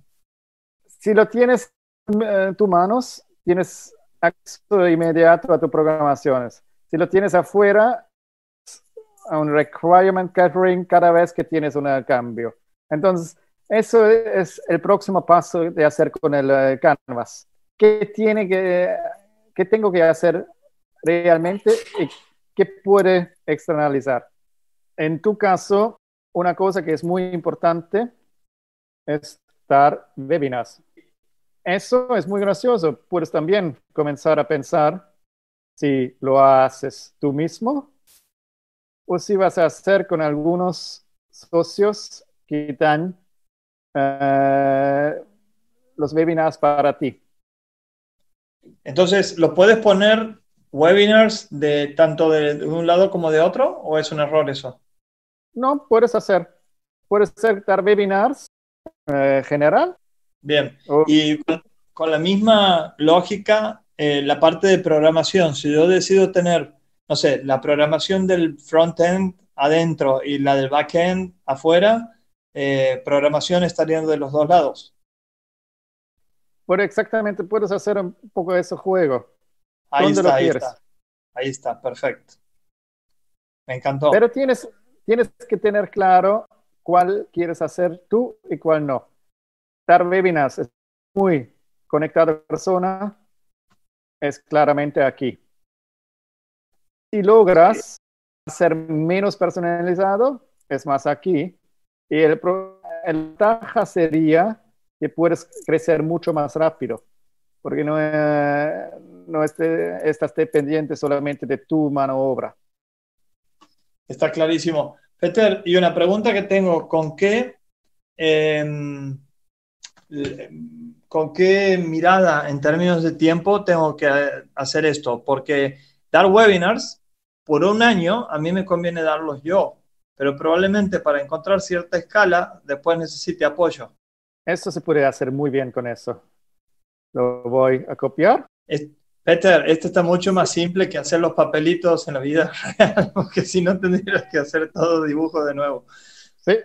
Si lo tienes en tus manos, tienes acceso inmediato a tus programaciones. Si lo tienes afuera, a un requirement gathering cada vez que tienes un cambio. Entonces, eso es el próximo paso de hacer con el eh, Canvas. ¿Qué, tiene que, ¿Qué tengo que hacer realmente y qué puede externalizar? En tu caso, una cosa que es muy importante es dar webinars. Eso es muy gracioso. Puedes también comenzar a pensar si lo haces tú mismo o si vas a hacer con algunos socios que dan eh, los webinars para ti. Entonces, ¿lo puedes poner webinars de tanto de, un lado como de otro o es un error eso? No, puedes hacer. Puedes hacer dar webinars eh, general. Bien. Y con, la misma lógica, eh, la parte de programación, si yo decido tener, no sé, la programación del front-end adentro y la del back-end afuera, eh, programación estarían de los dos lados. Bueno, exactamente, puedes hacer un poco de ese juego. Ahí está, ahí está. Ahí está, perfecto. Me encantó. Pero tienes, tienes que tener claro cuál quieres hacer tú y cuál no. Dar webinars es muy conectado a persona, es claramente aquí. Si logras ser menos personalizado, es más aquí. Y el, el taja sería que puedes crecer mucho más rápido, porque no, eh, no esté, estás dependiente solamente de tu mano obra. Está clarísimo. Peter, y una pregunta que tengo, ¿con qué, em, ¿con qué mirada en términos de tiempo tengo que hacer esto? Porque dar webinars por un año a mí me conviene darlos yo, pero probablemente para encontrar cierta escala después necesite apoyo. Eso se puede hacer muy bien con eso. Lo voy a copiar. Peter, esto está mucho más simple que hacer los papelitos en la vida (laughs) real, porque si no tendrías que hacer todo dibujo de nuevo. Sí.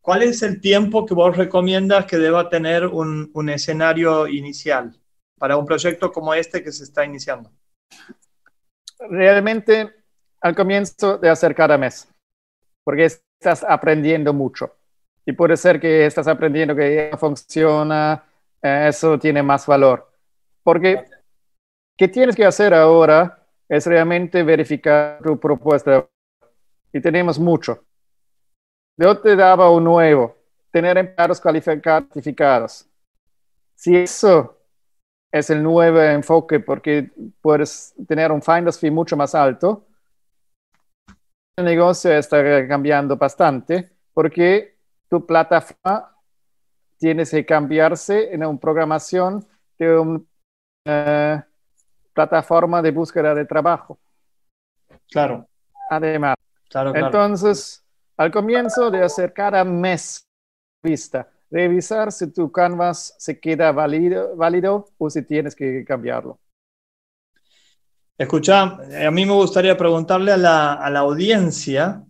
¿Cuál es el tiempo que vos recomiendas que deba tener un, un escenario inicial para un proyecto como este que se está iniciando? Realmente al comienzo de hacer cada mes porque estás aprendiendo mucho. Y puede ser que estás aprendiendo que funciona, eh, eso tiene más valor. Porque, ¿qué tienes que hacer ahora? Es realmente verificar tu propuesta. Y tenemos mucho. Yo te daba un nuevo, tener empleados calificados. Si eso es el nuevo enfoque, porque puedes tener un finder's fee mucho más alto, el negocio está cambiando bastante porque tu plataforma tiene que cambiarse en una programación de una eh, plataforma de búsqueda de trabajo. Claro. Además. Entonces, al comienzo de hacer cada mes vista, revisar si tu canvas se queda válido, válido o si tienes que cambiarlo. Escucha, a mí me gustaría preguntarle a la, audiencia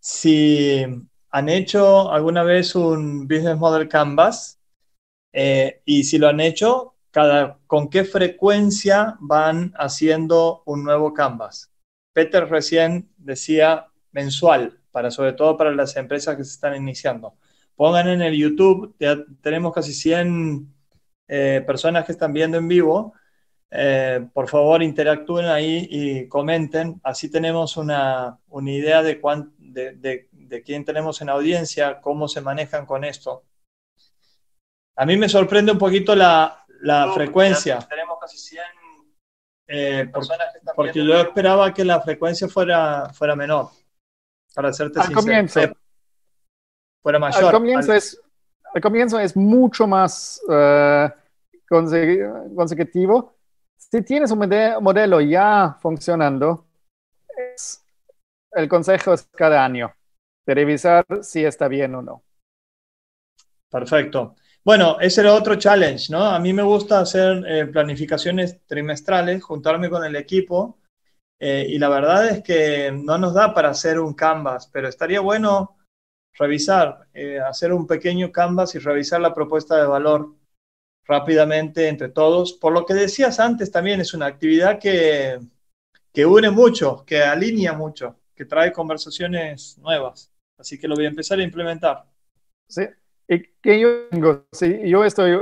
si han hecho alguna vez un Business Model Canvas eh, y si lo han hecho, con qué frecuencia van haciendo un nuevo Canvas. Peter recién decía mensual, para, sobre todo para las empresas que se están iniciando. Pongan en el YouTube, ya tenemos casi 100 eh, personas que están viendo en vivo eh, por favor interactúen ahí y comenten, así tenemos una, una idea de, de, de, quién tenemos en audiencia, cómo se manejan con esto. A mí me sorprende un poquito la, la frecuencia. Tenemos casi 100 eh, personas que están porque yo esperaba que la frecuencia fuera, fuera menor, para hacerte al Comienzo, eh, fuera mayor. Al comienzo, Es, al comienzo es mucho más consecutivo si tienes un modelo ya funcionando, el consejo es cada año de revisar si está bien o no. Perfecto. Bueno, ese era otro challenge, ¿no? A mí me gusta hacer eh, planificaciones trimestrales, juntarme con el equipo eh, y la verdad es que no nos da para hacer un canvas, pero estaría bueno revisar, eh, hacer un pequeño canvas y revisar la propuesta de valor rápidamente entre todos. Por lo que decías antes, también es una actividad que, que une mucho, que alinea mucho, que trae conversaciones nuevas. Así que lo voy a empezar a implementar. Sí, que yo tengo, sí, yo estoy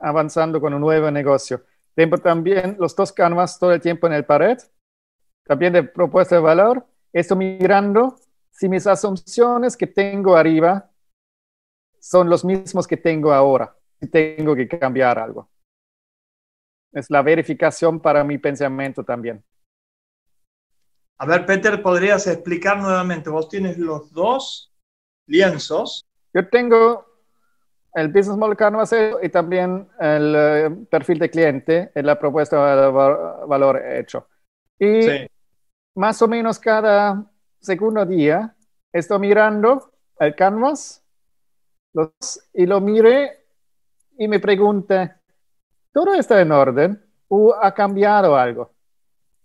avanzando con un nuevo negocio. Tengo también los dos canvas todo el tiempo en el pared, también de propuesta de valor. Estoy mirando si mis asunciones que tengo arriba son los mismos que tengo ahora, si tengo que cambiar algo. Es la verificación para mi pensamiento también. A ver, Peter, ¿podrías explicar nuevamente? Vos tienes los dos lienzos. Yo tengo el Business Model Canvas y también el eh, perfil de cliente en la propuesta de valor hecho. Y más o menos cada segundo día estoy mirando el canvas y lo mire y me pregunta, ¿todo está en orden o ha cambiado algo?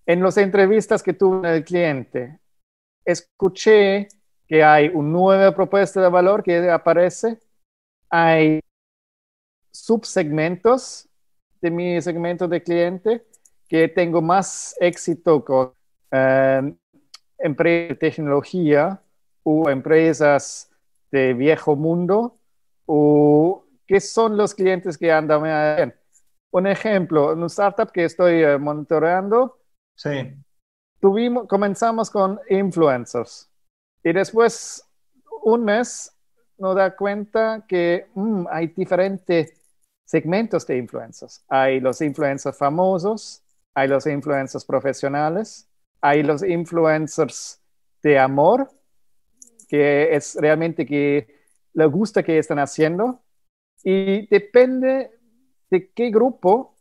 En las entrevistas que tuve con el cliente, escuché que hay una nueva propuesta de valor que aparece, hay subsegmentos de mi segmento de cliente que tengo más éxito con eh, empresas de tecnología o empresas de viejo mundo o qué son los clientes que andan bien. Un ejemplo, en un startup que estoy eh, monitoreando, Sí. Tuvimos, comenzamos con influencers y después un mes nos da cuenta que mm, hay diferentes segmentos de influencers. Hay los influencers famosos, hay los influencers profesionales, hay los influencers de amor, que es realmente que le gusta que están haciendo y depende de qué grupo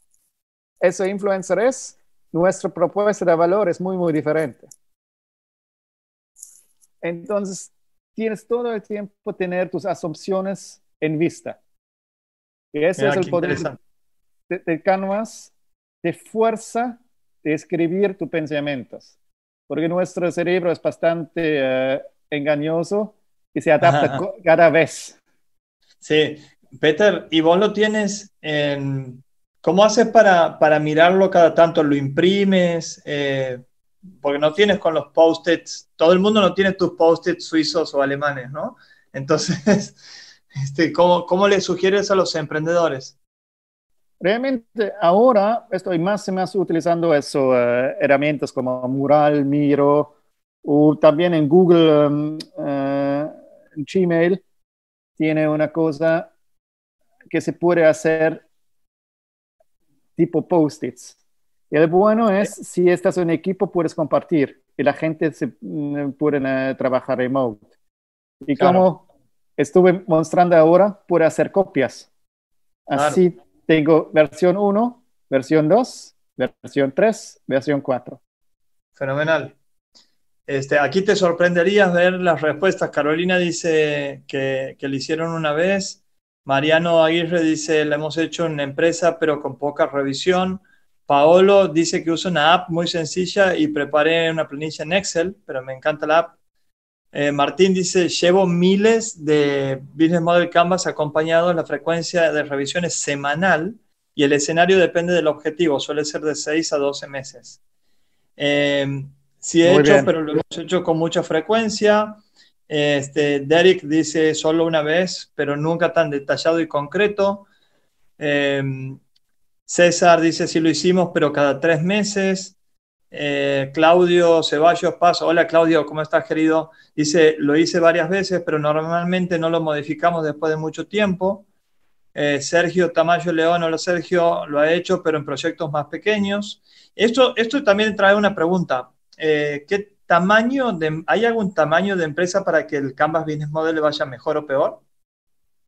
ese influencer es, nuestra propuesta de valor es muy, muy diferente. Entonces, tienes todo el tiempo tener tus asunciones en vista. Y ese es el poder de, Canvas, de fuerza de escribir tus pensamientos. Porque nuestro cerebro es bastante eh, engañoso y se adapta cada vez. Sí, Peter, ¿y vos lo tienes en, ¿Cómo haces para, para mirarlo cada tanto? ¿Lo imprimes? Eh, porque no tienes con los post-its, todo el mundo no tiene tus post-its suizos o alemanes, ¿no? Entonces, (laughs) este, ¿cómo, ¿cómo le sugieres a los emprendedores? Realmente ahora estoy más y más utilizando eso, eh, herramientas como Mural, Miro, o también en Google, um, eh, Gmail, tiene una cosa que se puede hacer tipo post-its. Y el bueno es, si estás en equipo, puedes compartir y la gente se, mm, puede eh, trabajar remote. Y como estuve mostrando ahora, puede hacer copias. Así tengo versión 1, versión 2, versión 3, versión 4. Fenomenal. Este, aquí te sorprenderías ver las respuestas. Carolina dice que, que le hicieron una vez Mariano Aguirre dice, la hemos hecho en empresa, pero con poca revisión. Paolo dice que usa una app muy sencilla y preparé una planilla en Excel, pero me encanta la app. Eh, Martín dice, llevo miles de Business Model Canvas acompañados, la frecuencia de revisiones semanal y el escenario depende del objetivo, suele ser de 6 a 12 meses. Eh, sí he hecho, pero lo hemos hecho con mucha frecuencia. Este, Derek dice solo una vez, pero nunca tan detallado y concreto. Em, César dice sí lo hicimos, pero cada tres meses. Eh, Claudio Ceballos Paz, hola Claudio, ¿cómo estás querido? Dice, lo hice varias veces, pero normalmente no lo modificamos después de mucho tiempo. Eh, Sergio Tamayo León, hola Sergio, lo ha hecho, pero en proyectos más pequeños. Esto, esto también trae una pregunta. Eh, ¿Qué tamaño de, ¿hay algún tamaño de empresa para que el Canvas Business Model vaya mejor o peor?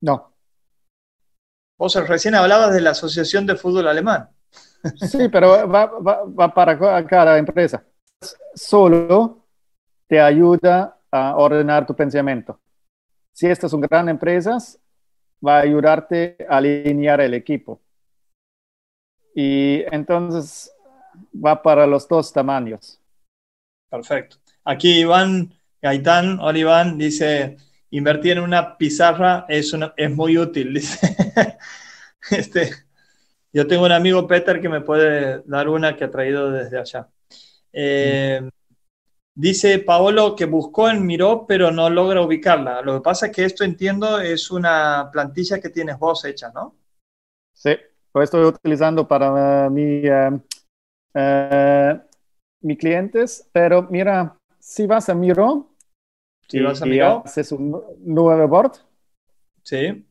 No. Vos recién hablabas de la Asociación de Fútbol Alemán. Sí, pero va, para cada empresa. Solo te ayuda a ordenar tu pensamiento. Si estas son grandes empresas, va a ayudarte a alinear el equipo. Y entonces va para los dos tamaños. Perfecto. Aquí Iván Gaitán, hola Iván, dice, invertir en una pizarra es, es muy útil, (laughs) dice. Este, yo tengo un amigo Peter que me puede dar una que ha traído desde allá. Eh, dice Paolo que buscó en Miro, pero no logra ubicarla. Lo que pasa es que esto entiendo es una plantilla que tienes vos hecha, ¿no? Sí, lo estoy utilizando para mi, uh, uh, mi clientes, pero mira, si vas a Miro, si vas a Miro, haces un nuevo board. Sí.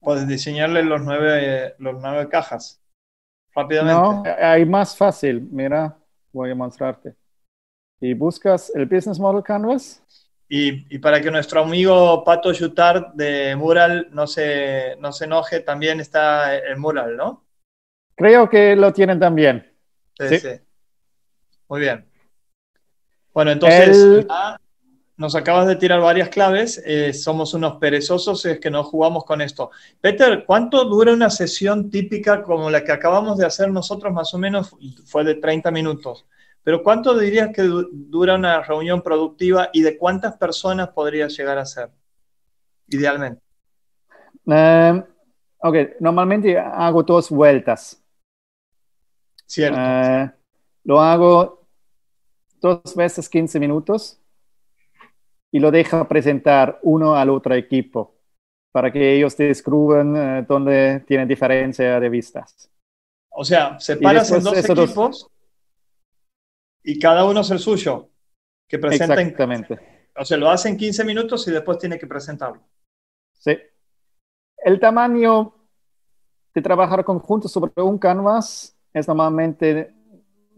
Puedes diseñarle los nueve, los nueve cajas rápidamente. No, hay más fácil. Mira, voy a mostrarte. Y buscas el Business Model Canvas. Y, y, para que nuestro amigo Pato Jutard de Mural no se, no se enoje, también está el Mural, ¿no? Creo que lo tienen también. Sí, sí. Muy bien. Bueno, entonces nos acabas de tirar varias claves. Eh, somos unos perezosos, es que no jugamos con esto. Peter, ¿cuánto dura una sesión típica como la que acabamos de hacer nosotros? Más o menos fue de 30 minutos. Pero ¿cuánto dirías que dura una reunión productiva y de cuántas personas podría llegar a ser, idealmente? Eh, ok, normalmente hago dos vueltas. Cierto. Eh, lo hago dos veces 15 minutos y lo deja presentar uno al otro equipo para que ellos descubran eh, dónde tienen diferencia de vistas. O sea, separas en dos equipos y cada uno es el suyo, que presenta Exactamente. O sea, lo hace en 15 minutos y después tiene que presentarlo. Sí. El tamaño de trabajar conjunto sobre un canvas es normalmente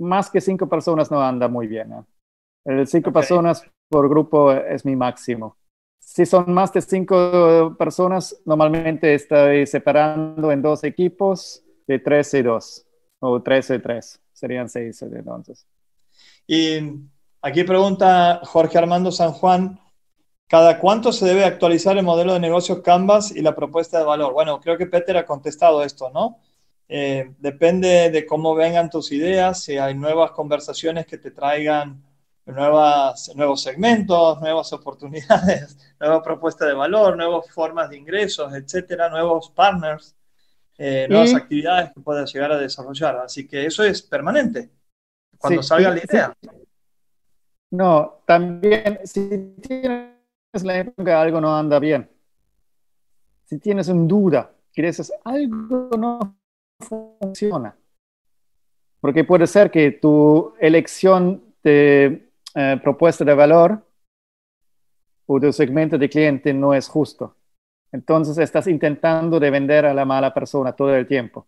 más que cinco personas no anda muy bien. El cinco personas por grupo es mi máximo. Si son más de cinco personas, normalmente estoy separando en dos equipos de tres y dos, o tres y tres, serían seis entonces. Y aquí pregunta Jorge Armando San Juan, ¿cada cuánto se debe actualizar el modelo de negocio Canvas y la propuesta de valor? Bueno, creo que Peter ha contestado esto, ¿no? Eh, depende de cómo vengan tus ideas, si hay nuevas conversaciones que te traigan nuevas, nuevos segmentos, nuevas oportunidades, (laughs) nueva propuesta de valor, nuevas formas de ingresos, etcétera, nuevos partners, eh, nuevas actividades que puedas llegar a desarrollar. Así que eso es permanente, cuando salga la idea. No, también si tienes la idea que algo no anda bien, si tienes una duda, que dices algo no funciona. Porque puede ser que tu elección de eh, propuesta de valor o de segmento de cliente no es justo. Entonces estás intentando de vender a la mala persona todo el tiempo.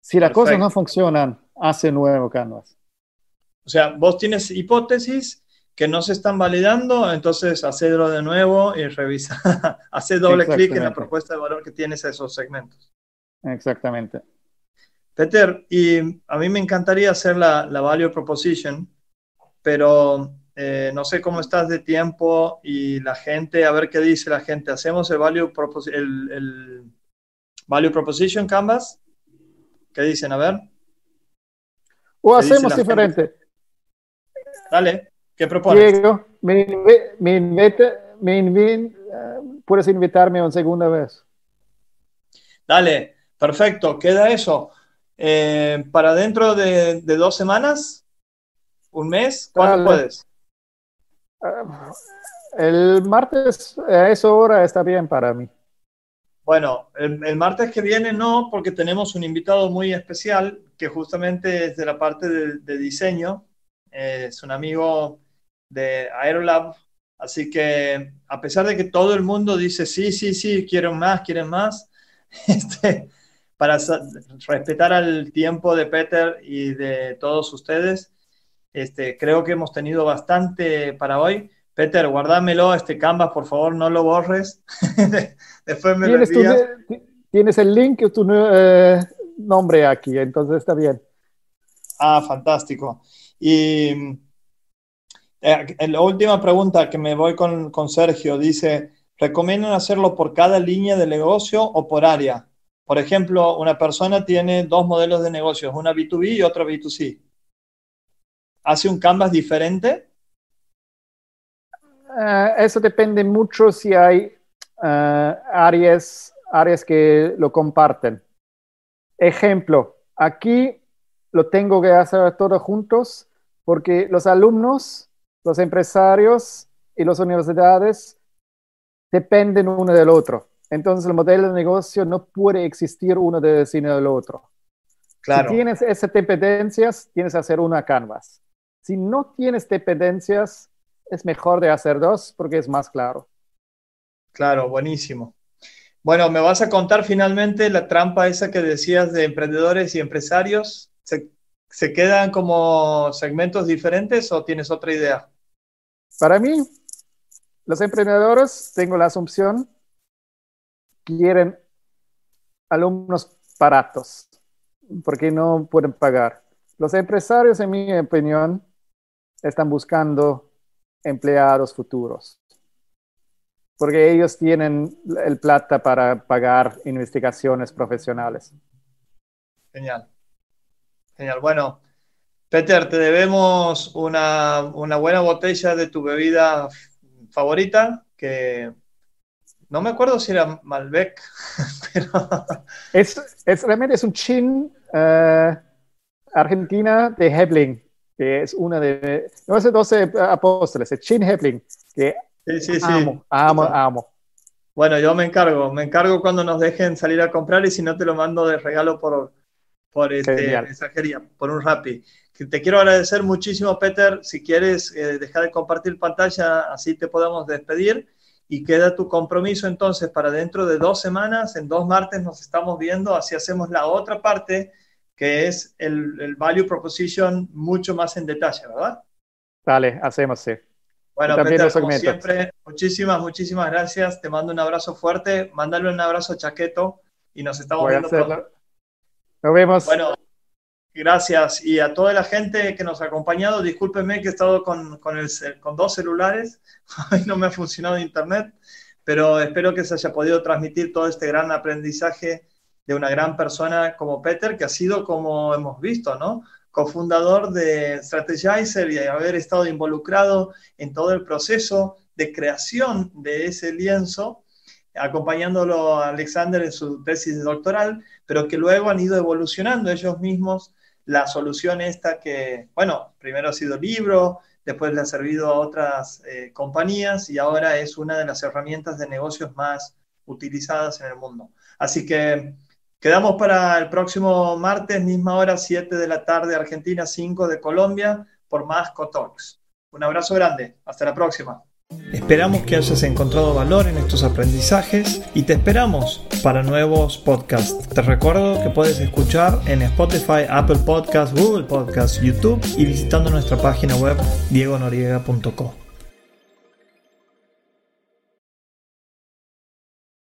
Si las cosas no funcionan, hace nuevo canvas. O sea, vos tienes hipótesis que no se están validando, entonces hacedlo de nuevo y revisa, (laughs) hace doble clic en la propuesta de valor que tienes a esos segmentos. Exactamente. Peter, y a mí me encantaría hacer la, la value proposition, pero eh, no sé cómo estás de tiempo y la gente, a ver qué dice la gente. ¿Hacemos el value, el, value proposition canvas? ¿Qué dicen? A ver. O hacemos diferente. Dale, ¿qué propones? Diego, me, me, puedes invitarme una segunda vez. Dale, Perfecto, queda eso. Eh, para dentro de, dos semanas, un mes, ¿cuándo puedes? Ah, el martes a esa hora está bien para mí. Bueno, el, martes que viene no, porque tenemos un invitado muy especial que justamente es de la parte de, diseño. es un amigo de Aerolab. Así que a pesar de que todo el mundo dice sí, sí, sí, quieren más, quieren más, (laughs) este, para respetar al tiempo de Peter y de todos ustedes. Este, creo que hemos tenido bastante para hoy. Peter, guárdamelo, este Canvas, por favor, no lo borres. (laughs) Después me ¿Tienes, lo tienes el link tu eh, nombre aquí, entonces está bien. Ah, fantástico. Y eh, la última pregunta que me voy con, con Sergio dice, ¿recomiendan hacerlo por cada línea de negocio o por área? Por ejemplo, una persona tiene dos modelos de negocios, una B2B y otra B2C. ¿Hace un canvas diferente? Eh, eso depende mucho si hay eh, áreas áreas que lo comparten. Ejemplo, aquí lo tengo que hacer todos juntos porque los alumnos, los empresarios y las universidades dependen uno del otro. Entonces el modelo de negocio no puede existir uno de sin el otro. Claro. Si tienes esas dependencias, tienes que hacer una canvas. Si no tienes dependencias, es mejor de hacer dos porque es más claro. Claro, buenísimo. Bueno, ¿me vas a contar finalmente la trampa esa que decías de emprendedores y empresarios? ¿Se, se quedan como segmentos diferentes o tienes otra idea? Para mí, los emprendedores, tengo la asunción, quieren alumnos baratos porque no pueden pagar. Los empresarios, en mi opinión, están buscando empleados futuros porque ellos tienen el plata para pagar investigaciones profesionales. Genial. Genial. Bueno, Peter, te debemos una, una buena botella de tu bebida favorita, que no me acuerdo si era Malbec, (laughs) pero... Es, es realmente es un chin uh, argentina de Hebling, que es una de... No es de 12 apóstoles, es chin Hebling, que sí, sí, amo, sí. amo, amo. Bueno, yo me encargo, me encargo cuando nos dejen salir a comprar y si no te lo mando de regalo por, por este, mensajería, por un Rappi. Te quiero agradecer muchísimo, Peter. Si quieres, eh, dejar de compartir pantalla, así te podemos despedir. Y queda tu compromiso entonces para dentro de dos semanas, en dos martes nos estamos viendo, así hacemos la otra parte, que es el, el value proposition mucho más en detalle, ¿verdad? Dale, hacemos, sí. Bueno, Peter, como siempre, muchísimas, muchísimas gracias. Te mando un abrazo fuerte. Mándale un abrazo a Chaqueto y nos estamos viendo pronto. Nos vemos. Bueno, gracias. Y a toda la gente que nos ha acompañado, discúlpenme que he estado con, con, el, con dos celulares, (laughs) no me ha funcionado internet, pero espero que se haya podido transmitir todo este gran aprendizaje de una gran persona como Peter, que ha sido, como hemos visto, ¿no? cofundador de Strategizer y haber estado involucrado en todo el proceso de creación de ese lienzo acompañándolo a Alexander en su tesis doctoral, pero que luego han ido evolucionando ellos mismos la solución esta que, bueno, primero ha sido libro, después le ha servido a otras eh, compañías y ahora es una de las herramientas de negocios más utilizadas en el mundo. Así que quedamos para el próximo martes, misma hora, 7 de la tarde, Argentina, 5 de Colombia, por más Cotalks. Un abrazo grande, hasta la próxima. Esperamos que hayas encontrado valor en estos aprendizajes y te esperamos para nuevos podcasts. Te recuerdo que puedes escuchar en Spotify, Apple Podcasts, Google Podcasts, YouTube y visitando nuestra página web diegonoriega.com.